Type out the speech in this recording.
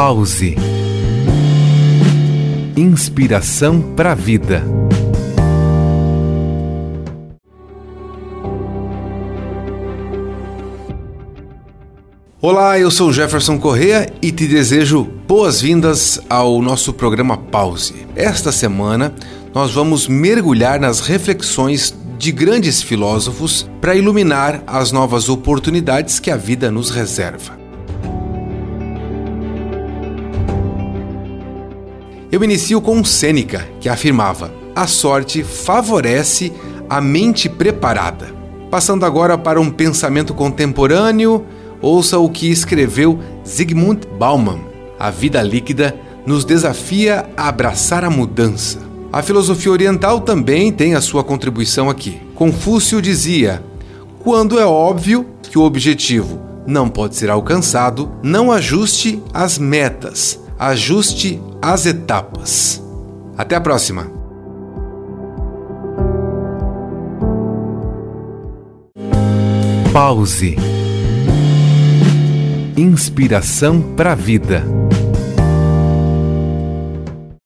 Pause. Inspiração para a vida. Olá, eu sou Jefferson Correa e te desejo boas-vindas ao nosso programa Pause. Esta semana nós vamos mergulhar nas reflexões de grandes filósofos para iluminar as novas oportunidades que a vida nos reserva. Eu inicio com Sêneca, que afirmava: a sorte favorece a mente preparada. Passando agora para um pensamento contemporâneo, ouça o que escreveu Zygmunt Bauman. A vida líquida nos desafia a abraçar a mudança. A filosofia oriental também tem a sua contribuição aqui. Confúcio dizia: quando é óbvio que o objetivo não pode ser alcançado, não ajuste as metas, ajuste as etapas. Até a próxima! Pause. Inspiração para a vida.